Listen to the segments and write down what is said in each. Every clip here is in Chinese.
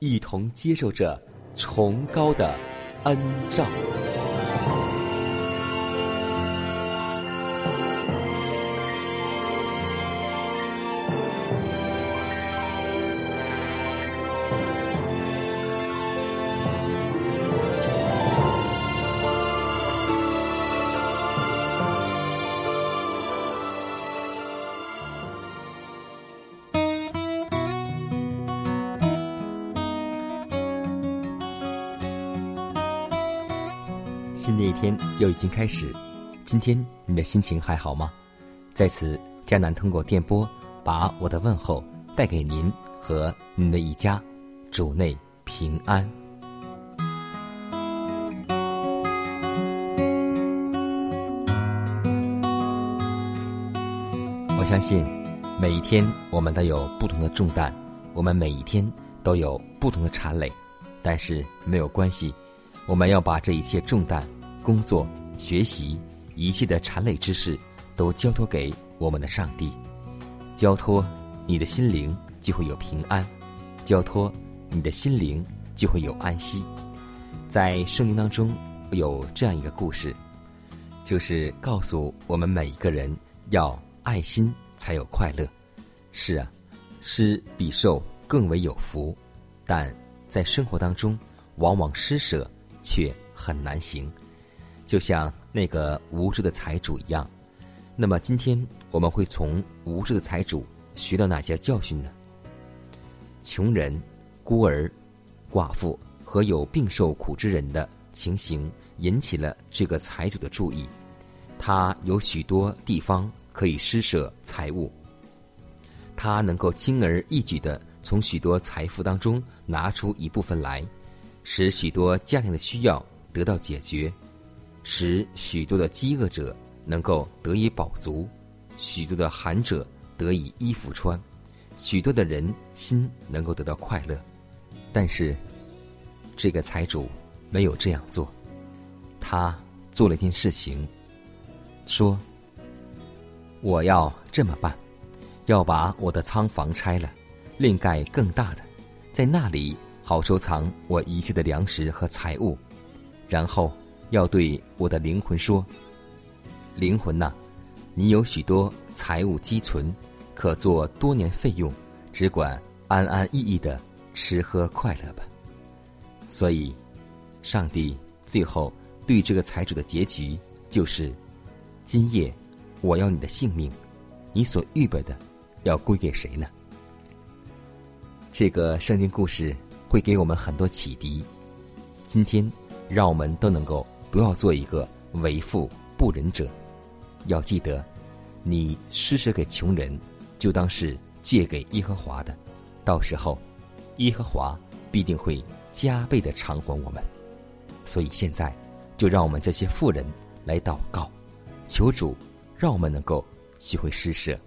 一同接受着崇高的恩照。又已经开始，今天你的心情还好吗？在此，迦南通过电波把我的问候带给您和您的一家，主内平安。我相信，每一天我们都有不同的重担，我们每一天都有不同的缠累，但是没有关系。我们要把这一切重担、工作、学习一切的缠累之事，都交托给我们的上帝。交托你的心灵，就会有平安；交托你的心灵，就会有安息。在圣经当中有这样一个故事，就是告诉我们每一个人要爱心才有快乐。是啊，施比受更为有福，但在生活当中，往往施舍。却很难行，就像那个无知的财主一样。那么，今天我们会从无知的财主学到哪些教训呢？穷人、孤儿、寡妇和有病受苦之人的情形引起了这个财主的注意。他有许多地方可以施舍财物，他能够轻而易举的从许多财富当中拿出一部分来。使许多家庭的需要得到解决，使许多的饥饿者能够得以饱足，许多的寒者得以衣服穿，许多的人心能够得到快乐。但是，这个财主没有这样做，他做了一件事情，说：“我要这么办，要把我的仓房拆了，另盖更大的，在那里。”好收藏我一切的粮食和财物，然后要对我的灵魂说：“灵魂呐，你有许多财物积存，可做多年费用，只管安安逸逸的吃喝快乐吧。”所以，上帝最后对这个财主的结局就是：“今夜我要你的性命，你所预备的要归给谁呢？”这个圣经故事。会给我们很多启迪。今天，让我们都能够不要做一个为富不仁者。要记得，你施舍给穷人，就当是借给耶和华的。到时候，耶和华必定会加倍的偿还我们。所以现在，就让我们这些富人来祷告，求主让我们能够学会施舍。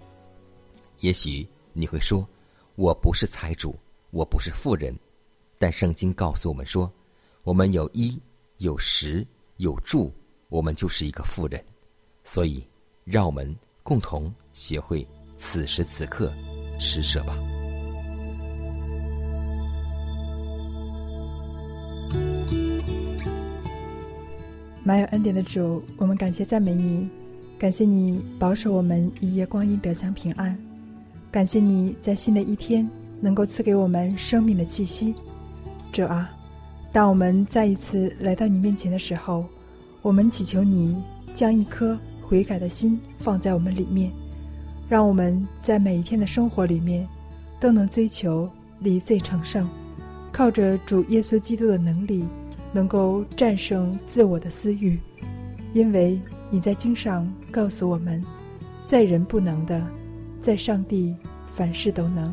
也许你会说：“我不是财主，我不是富人。”但圣经告诉我们说，我们有衣、有食、有住，我们就是一个富人。所以，让我们共同学会此时此刻施舍吧。满有恩典的主，我们感谢赞美你，感谢你保守我们一夜光阴得享平安，感谢你在新的一天能够赐给我们生命的气息。主啊，当我们再一次来到你面前的时候，我们祈求你将一颗悔改的心放在我们里面，让我们在每一天的生活里面都能追求离罪成圣，靠着主耶稣基督的能力，能够战胜自我的私欲。因为你在经上告诉我们，在人不能的，在上帝凡事都能。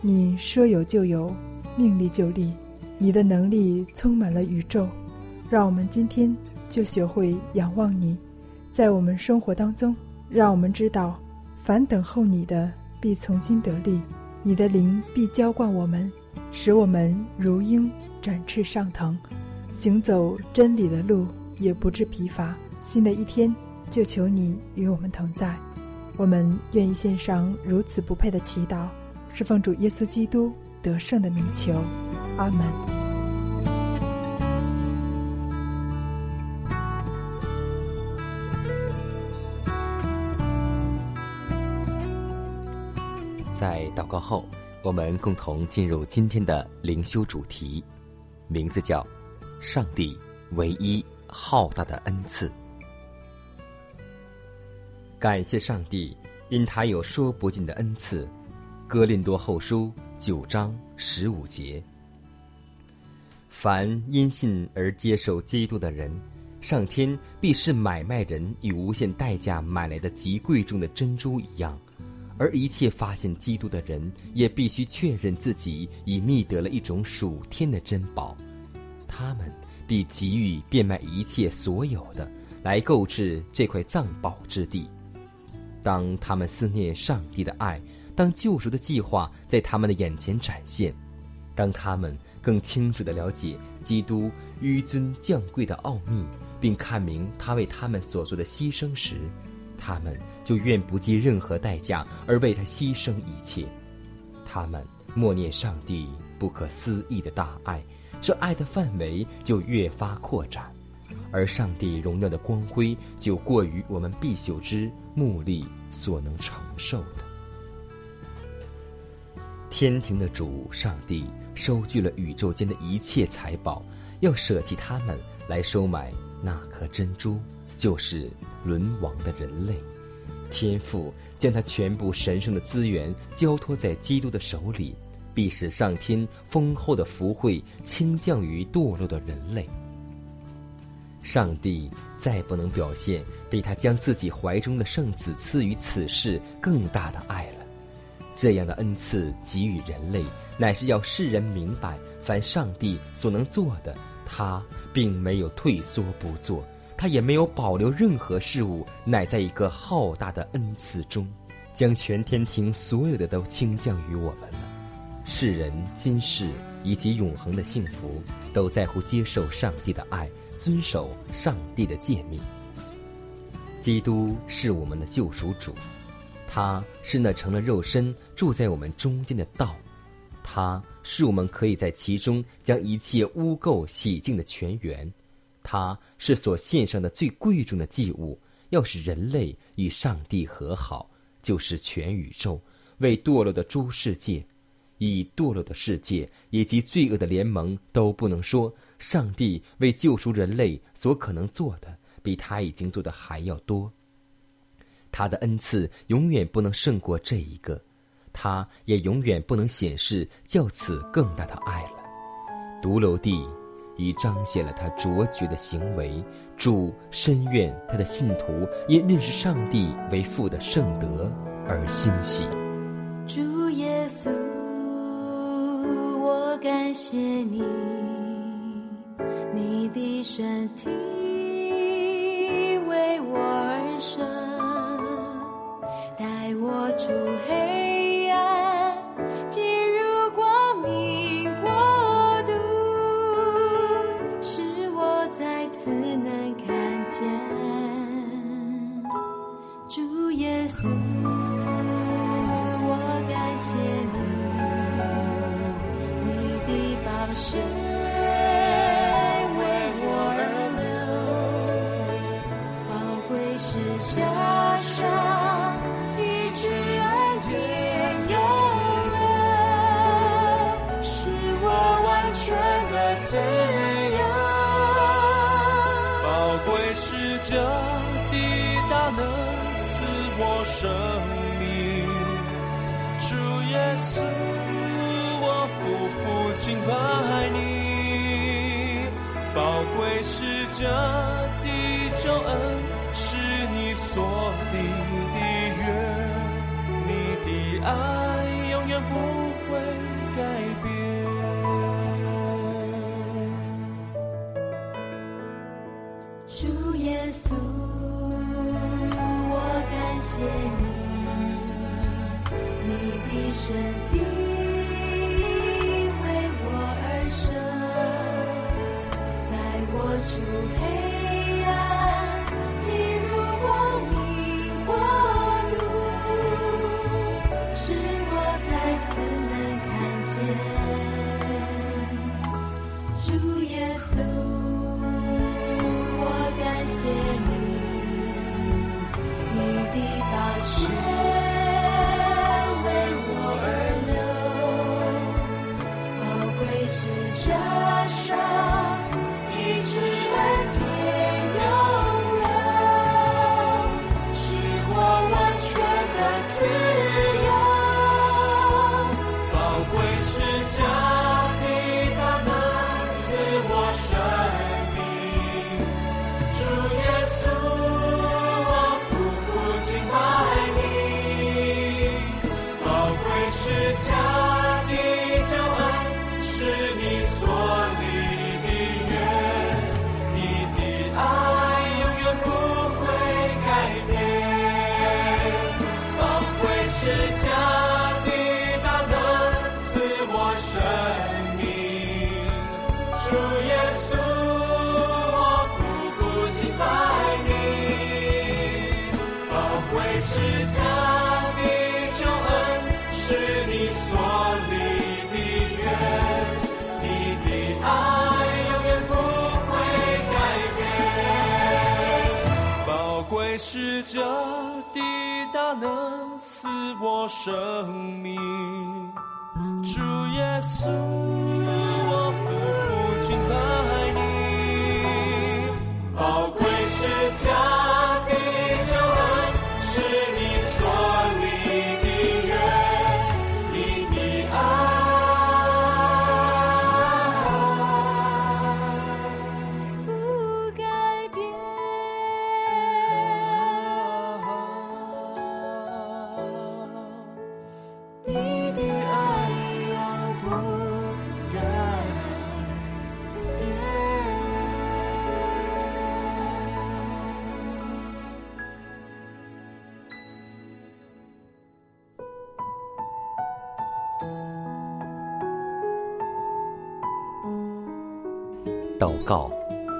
你说有就有，命立就立。你的能力充满了宇宙，让我们今天就学会仰望你，在我们生活当中，让我们知道，凡等候你的必重新得力，你的灵必浇灌我们，使我们如鹰展翅上腾，行走真理的路也不致疲乏。新的一天，就求你与我们同在，我们愿意献上如此不配的祈祷，是奉主耶稣基督得胜的名求。阿门。在祷告后，我们共同进入今天的灵修主题，名字叫“上帝唯一浩大的恩赐”。感谢上帝，因他有说不尽的恩赐。哥林多后书九章十五节。凡因信而接受基督的人，上天必是买卖人以无限代价买来的极贵重的珍珠一样；而一切发现基督的人，也必须确认自己已觅得了一种属天的珍宝。他们必急于变卖一切所有的，来购置这块藏宝之地。当他们思念上帝的爱，当救赎的计划在他们的眼前展现，当他们。更清楚地了解基督纡尊降贵的奥秘，并看明他为他们所做的牺牲时，他们就愿不计任何代价而为他牺牲一切。他们默念上帝不可思议的大爱，这爱的范围就越发扩展，而上帝荣耀的光辉就过于我们必朽之目力所能承受的。天庭的主上帝。收据了宇宙间的一切财宝，要舍弃他们来收买那颗珍珠，就是沦亡的人类。天父将他全部神圣的资源交托在基督的手里，必使上天丰厚的福惠倾降于堕落的人类。上帝再不能表现比他将自己怀中的圣子赐予此世更大的爱了。这样的恩赐给予人类。乃是要世人明白，凡上帝所能做的，他并没有退缩不做，他也没有保留任何事物，乃在一个浩大的恩赐中，将全天庭所有的都倾降于我们了。世人今世以及永恒的幸福，都在乎接受上帝的爱，遵守上帝的诫命。基督是我们的救赎主，他是那成了肉身住在我们中间的道。他是我们可以在其中将一切污垢洗净的泉源，他是所献上的最贵重的祭物。要使人类与上帝和好，就是全宇宙为堕落的诸世界，以堕落的世界以及罪恶的联盟都不能说，上帝为救赎人类所可能做的，比他已经做的还要多。他的恩赐永远不能胜过这一个。他也永远不能显示较此更大的爱了。独楼地已彰显了他卓绝的行为。主深愿他的信徒因认识上帝为父的圣德而欣喜。主耶稣，我感谢你，你的身体为我而生，带我出黑暗进入光明国度使我再次能看见主耶稣我感谢你你的宝血为我而流宝贵是想敬拜你。宝贵是这地救恩，是你所立的约，你的爱永远不会改变。主耶稣，我感谢你，你的身体生命，主耶稣，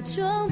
假装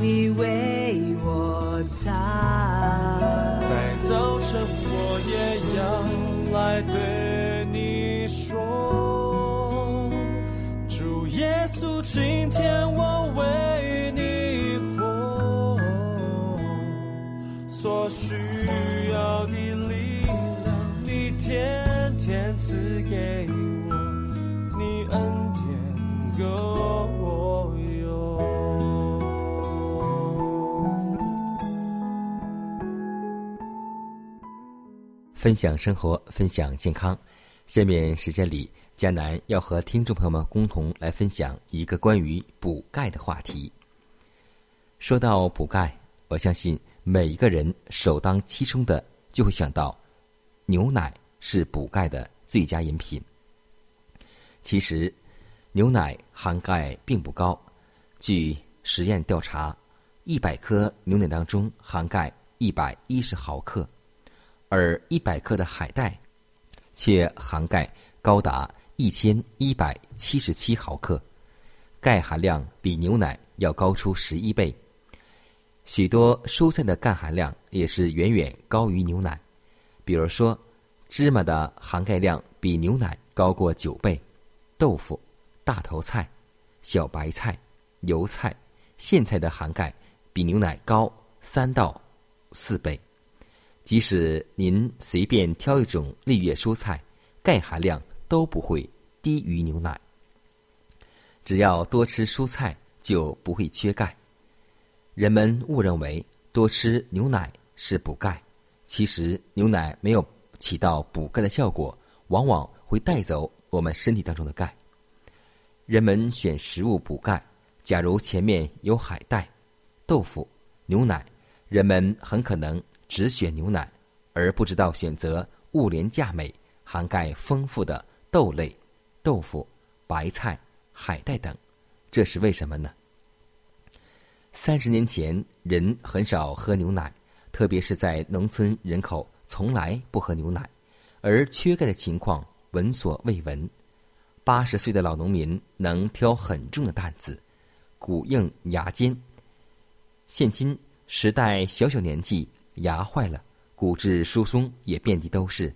你为我擦。在早晨，我也要来对你说，主耶稣，今天我分享生活，分享健康。下面时间里，迦南要和听众朋友们共同来分享一个关于补钙的话题。说到补钙，我相信每一个人首当其冲的就会想到，牛奶是补钙的最佳饮品。其实，牛奶含钙并不高。据实验调查，一百克牛奶当中含钙一百一十毫克。而一百克的海带，却含钙高达一千一百七十七毫克，钙含量比牛奶要高出十一倍。许多蔬菜的钙含量也是远远高于牛奶，比如说，芝麻的含钙量比牛奶高过九倍，豆腐、大头菜、小白菜、油菜、苋菜的含钙比牛奶高三到四倍。即使您随便挑一种绿叶蔬菜，钙含量都不会低于牛奶。只要多吃蔬菜，就不会缺钙。人们误认为多吃牛奶是补钙，其实牛奶没有起到补钙的效果，往往会带走我们身体当中的钙。人们选食物补钙，假如前面有海带、豆腐、牛奶，人们很可能。只选牛奶，而不知道选择物廉价美、含钙丰富的豆类、豆腐、白菜、海带等，这是为什么呢？三十年前，人很少喝牛奶，特别是在农村，人口从来不喝牛奶，而缺钙的情况闻所未闻。八十岁的老农民能挑很重的担子，骨硬牙尖。现今时代小小年纪。牙坏了，骨质疏松也遍地都是，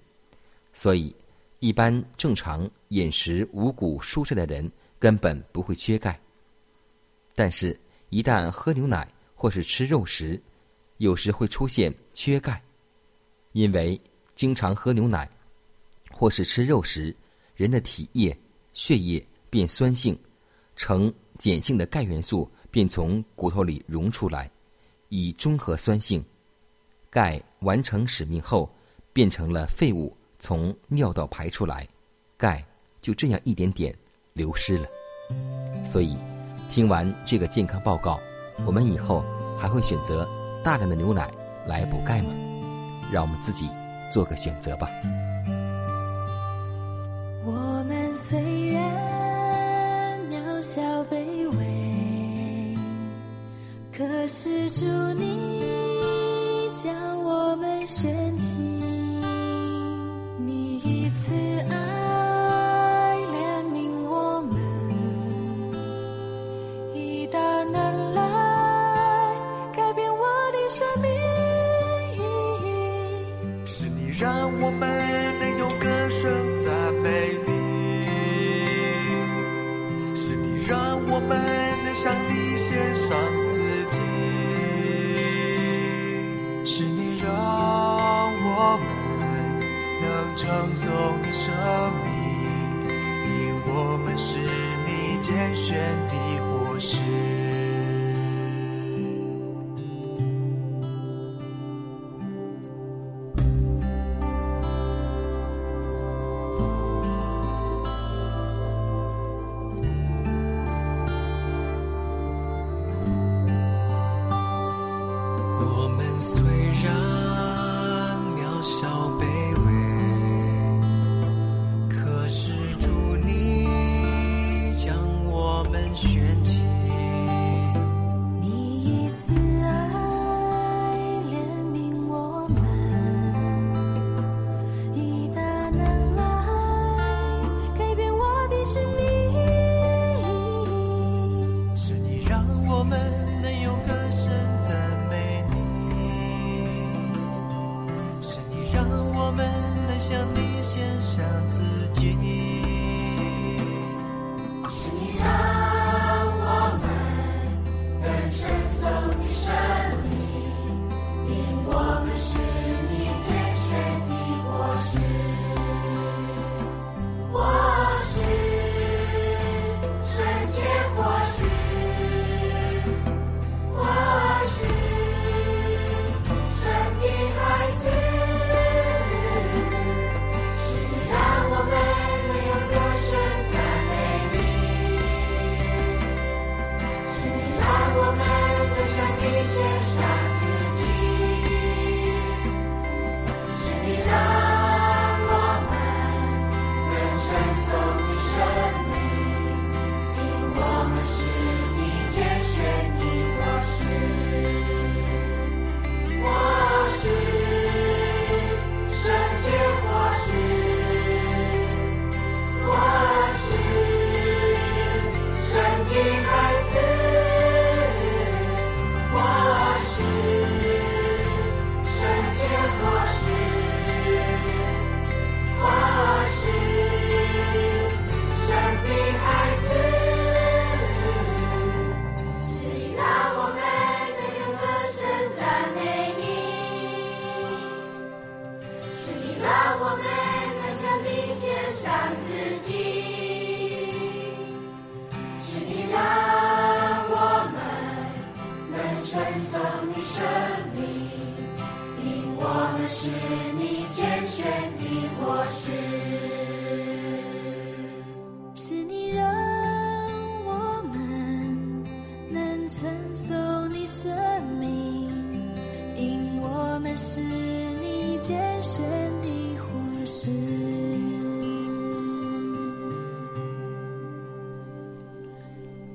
所以一般正常饮食五谷蔬菜的人根本不会缺钙。但是，一旦喝牛奶或是吃肉食，有时会出现缺钙，因为经常喝牛奶或是吃肉食，人的体液、血液变酸性，呈碱性的钙元素便从骨头里溶出来，以中和酸性。钙完成使命后，变成了废物，从尿道排出来，钙就这样一点点流失了。所以，听完这个健康报告，我们以后还会选择大量的牛奶来补钙吗？让我们自己做个选择吧。我们虽然渺小卑微，可是祝你。将我们掀起，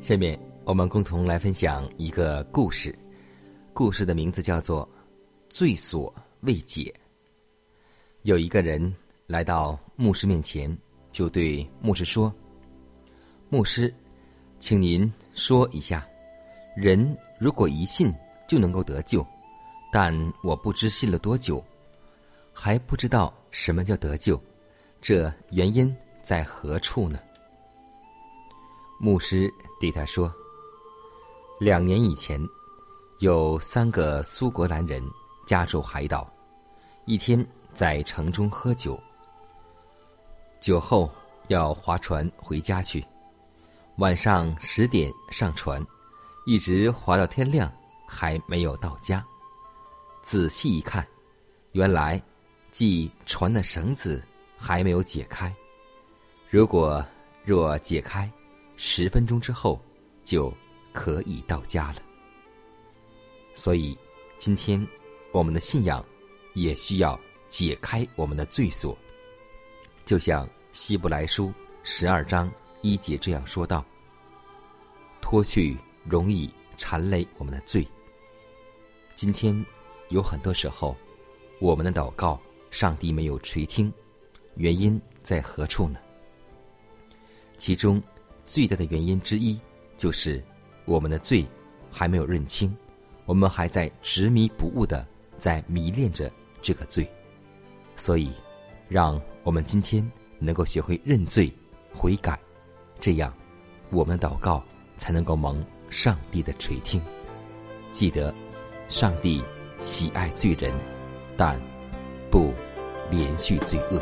下面我们共同来分享一个故事，故事的名字叫做《罪所未解》。有一个人来到牧师面前，就对牧师说：“牧师，请您说一下，人如果一信就能够得救，但我不知信了多久，还不知道什么叫得救，这原因在何处呢？”牧师对他说：“两年以前，有三个苏格兰人家住海岛，一天在城中喝酒，酒后要划船回家去。晚上十点上船，一直划到天亮，还没有到家。仔细一看，原来系船的绳子还没有解开。如果若解开，十分钟之后就可以到家了。所以，今天我们的信仰也需要解开我们的罪锁，就像希伯来书十二章一节这样说道：“脱去容易缠累我们的罪。”今天有很多时候，我们的祷告上帝没有垂听，原因在何处呢？其中最大的原因之一就是我们的罪还没有认清，我们还在执迷不悟的在迷恋着这个罪。所以，让我们今天能够学会认罪、悔改，这样我们的祷告才能够蒙上帝的垂听。记得，上帝喜爱罪人，但不连续罪恶。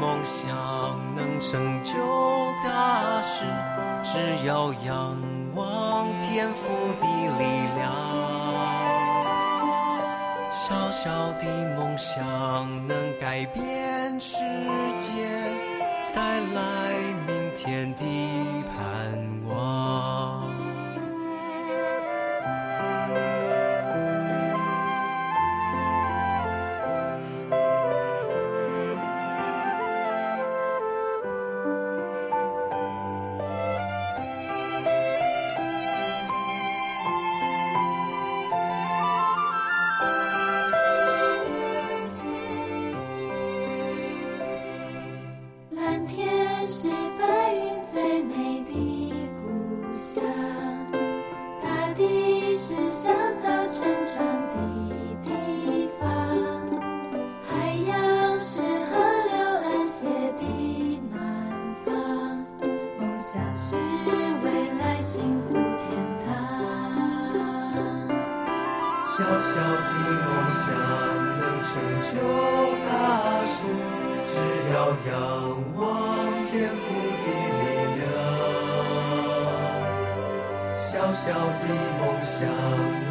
梦想能成就大事，只要仰望天赋的力量。小小的梦想能改变世界，带来明天的盼望。小小的梦想。